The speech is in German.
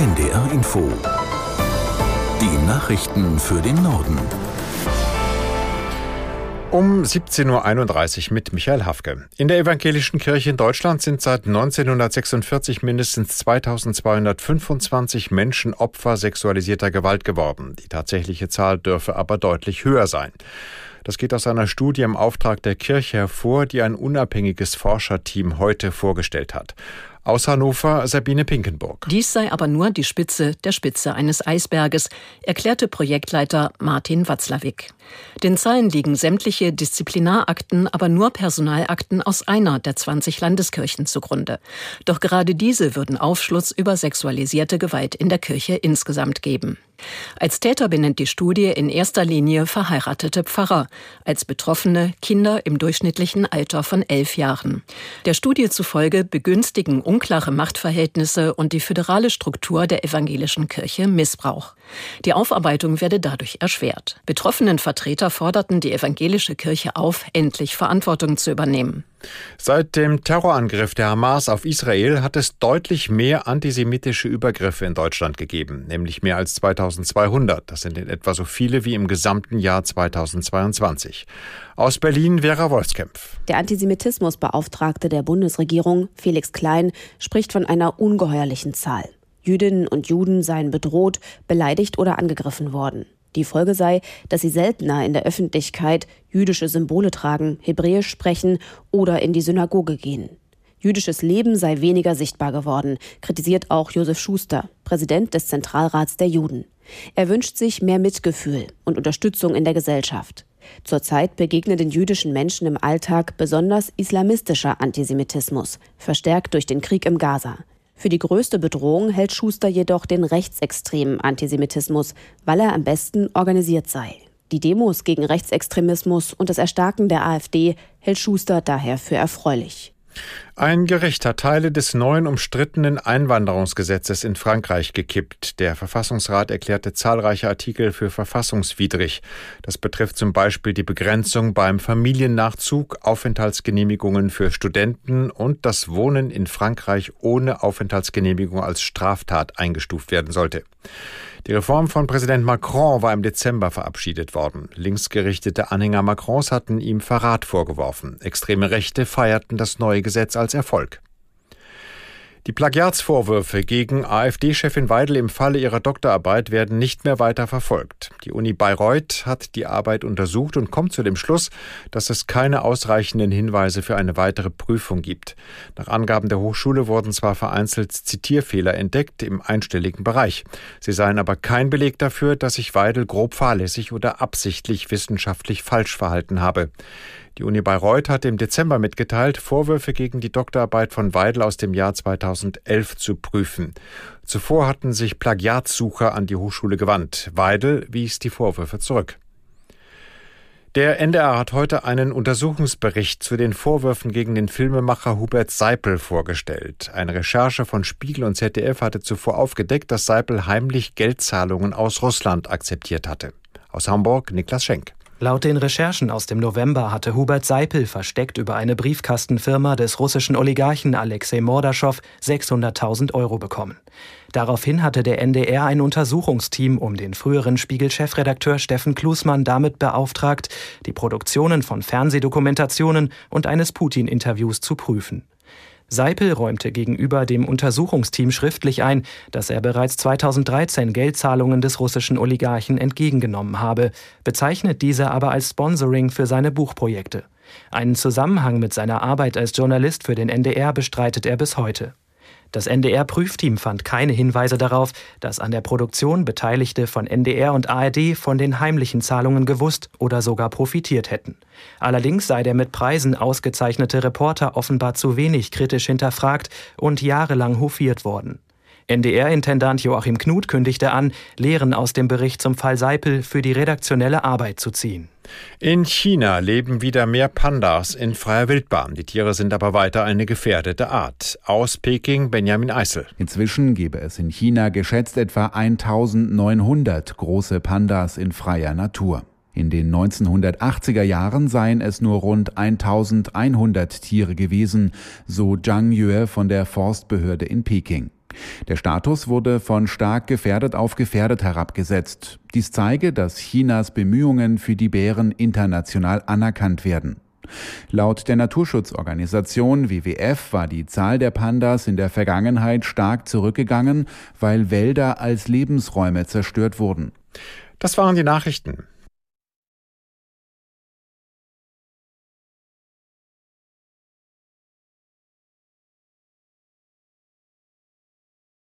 NDR Info. Die Nachrichten für den Norden. Um 17.31 Uhr mit Michael Hafke. In der evangelischen Kirche in Deutschland sind seit 1946 mindestens 2225 Menschen Opfer sexualisierter Gewalt geworden. Die tatsächliche Zahl dürfe aber deutlich höher sein. Das geht aus einer Studie im Auftrag der Kirche hervor, die ein unabhängiges Forscherteam heute vorgestellt hat. Aus Hannover Sabine Pinkenburg. Dies sei aber nur die Spitze der Spitze eines Eisberges, erklärte Projektleiter Martin Watzlawick. Den Zahlen liegen sämtliche Disziplinarakten, aber nur Personalakten aus einer der 20 Landeskirchen zugrunde. Doch gerade diese würden Aufschluss über sexualisierte Gewalt in der Kirche insgesamt geben. Als Täter benennt die Studie in erster Linie verheiratete Pfarrer, als Betroffene Kinder im durchschnittlichen Alter von elf Jahren. Der Studie zufolge begünstigen unklare Machtverhältnisse und die föderale Struktur der evangelischen Kirche Missbrauch. Die Aufarbeitung werde dadurch erschwert. Betroffenen Vertreter forderten die evangelische Kirche auf, endlich Verantwortung zu übernehmen. Seit dem Terrorangriff der Hamas auf Israel hat es deutlich mehr antisemitische Übergriffe in Deutschland gegeben, nämlich mehr als 2200. Das sind in etwa so viele wie im gesamten Jahr 2022. Aus Berlin Vera Wolfskämpf. Der Antisemitismusbeauftragte der Bundesregierung, Felix Klein, spricht von einer ungeheuerlichen Zahl. Jüdinnen und Juden seien bedroht, beleidigt oder angegriffen worden. Die Folge sei, dass sie seltener in der Öffentlichkeit jüdische Symbole tragen, Hebräisch sprechen oder in die Synagoge gehen. Jüdisches Leben sei weniger sichtbar geworden, kritisiert auch Josef Schuster, Präsident des Zentralrats der Juden. Er wünscht sich mehr Mitgefühl und Unterstützung in der Gesellschaft. Zurzeit begegnet den jüdischen Menschen im Alltag besonders islamistischer Antisemitismus, verstärkt durch den Krieg im Gaza. Für die größte Bedrohung hält Schuster jedoch den rechtsextremen Antisemitismus, weil er am besten organisiert sei. Die Demos gegen Rechtsextremismus und das Erstarken der AfD hält Schuster daher für erfreulich. Ein Gericht hat Teile des neuen umstrittenen Einwanderungsgesetzes in Frankreich gekippt. Der Verfassungsrat erklärte zahlreiche Artikel für verfassungswidrig. Das betrifft zum Beispiel die Begrenzung beim Familiennachzug, Aufenthaltsgenehmigungen für Studenten und das Wohnen in Frankreich ohne Aufenthaltsgenehmigung als Straftat eingestuft werden sollte. Die Reform von Präsident Macron war im Dezember verabschiedet worden. Linksgerichtete Anhänger Macrons hatten ihm Verrat vorgeworfen. Extreme Rechte feierten das neue Gesetz als Erfolg. Die Plagiatsvorwürfe gegen AfD-Chefin Weidel im Falle ihrer Doktorarbeit werden nicht mehr weiter verfolgt. Die Uni Bayreuth hat die Arbeit untersucht und kommt zu dem Schluss, dass es keine ausreichenden Hinweise für eine weitere Prüfung gibt. Nach Angaben der Hochschule wurden zwar vereinzelt Zitierfehler entdeckt im einstelligen Bereich. Sie seien aber kein Beleg dafür, dass sich Weidel grob fahrlässig oder absichtlich wissenschaftlich falsch verhalten habe. Die Uni Bayreuth hat im Dezember mitgeteilt, Vorwürfe gegen die Doktorarbeit von Weidel aus dem Jahr 2011 zu prüfen. Zuvor hatten sich Plagiatssucher an die Hochschule gewandt. Weidel wies die Vorwürfe zurück. Der NDR hat heute einen Untersuchungsbericht zu den Vorwürfen gegen den Filmemacher Hubert Seipel vorgestellt. Eine Recherche von Spiegel und ZDF hatte zuvor aufgedeckt, dass Seipel heimlich Geldzahlungen aus Russland akzeptiert hatte. Aus Hamburg Niklas Schenk. Laut den Recherchen aus dem November hatte Hubert Seipel versteckt über eine Briefkastenfirma des russischen Oligarchen Alexei Mordaschow 600.000 Euro bekommen. Daraufhin hatte der NDR ein Untersuchungsteam um den früheren Spiegel-Chefredakteur Steffen Klusmann damit beauftragt, die Produktionen von Fernsehdokumentationen und eines Putin-Interviews zu prüfen. Seipel räumte gegenüber dem Untersuchungsteam schriftlich ein, dass er bereits 2013 Geldzahlungen des russischen Oligarchen entgegengenommen habe, bezeichnet diese aber als Sponsoring für seine Buchprojekte. Einen Zusammenhang mit seiner Arbeit als Journalist für den NDR bestreitet er bis heute. Das NDR-Prüfteam fand keine Hinweise darauf, dass an der Produktion Beteiligte von NDR und ARD von den heimlichen Zahlungen gewusst oder sogar profitiert hätten. Allerdings sei der mit Preisen ausgezeichnete Reporter offenbar zu wenig kritisch hinterfragt und jahrelang hofiert worden. NDR-Intendant Joachim Knut kündigte an, Lehren aus dem Bericht zum Fall Seipel für die redaktionelle Arbeit zu ziehen. In China leben wieder mehr Pandas in freier Wildbahn. Die Tiere sind aber weiter eine gefährdete Art. Aus Peking Benjamin Eisel. Inzwischen gebe es in China geschätzt etwa 1900 große Pandas in freier Natur. In den 1980er Jahren seien es nur rund 1100 Tiere gewesen, so Zhang Yue von der Forstbehörde in Peking. Der Status wurde von stark gefährdet auf gefährdet herabgesetzt. Dies zeige, dass Chinas Bemühungen für die Bären international anerkannt werden. Laut der Naturschutzorganisation WWF war die Zahl der Pandas in der Vergangenheit stark zurückgegangen, weil Wälder als Lebensräume zerstört wurden. Das waren die Nachrichten.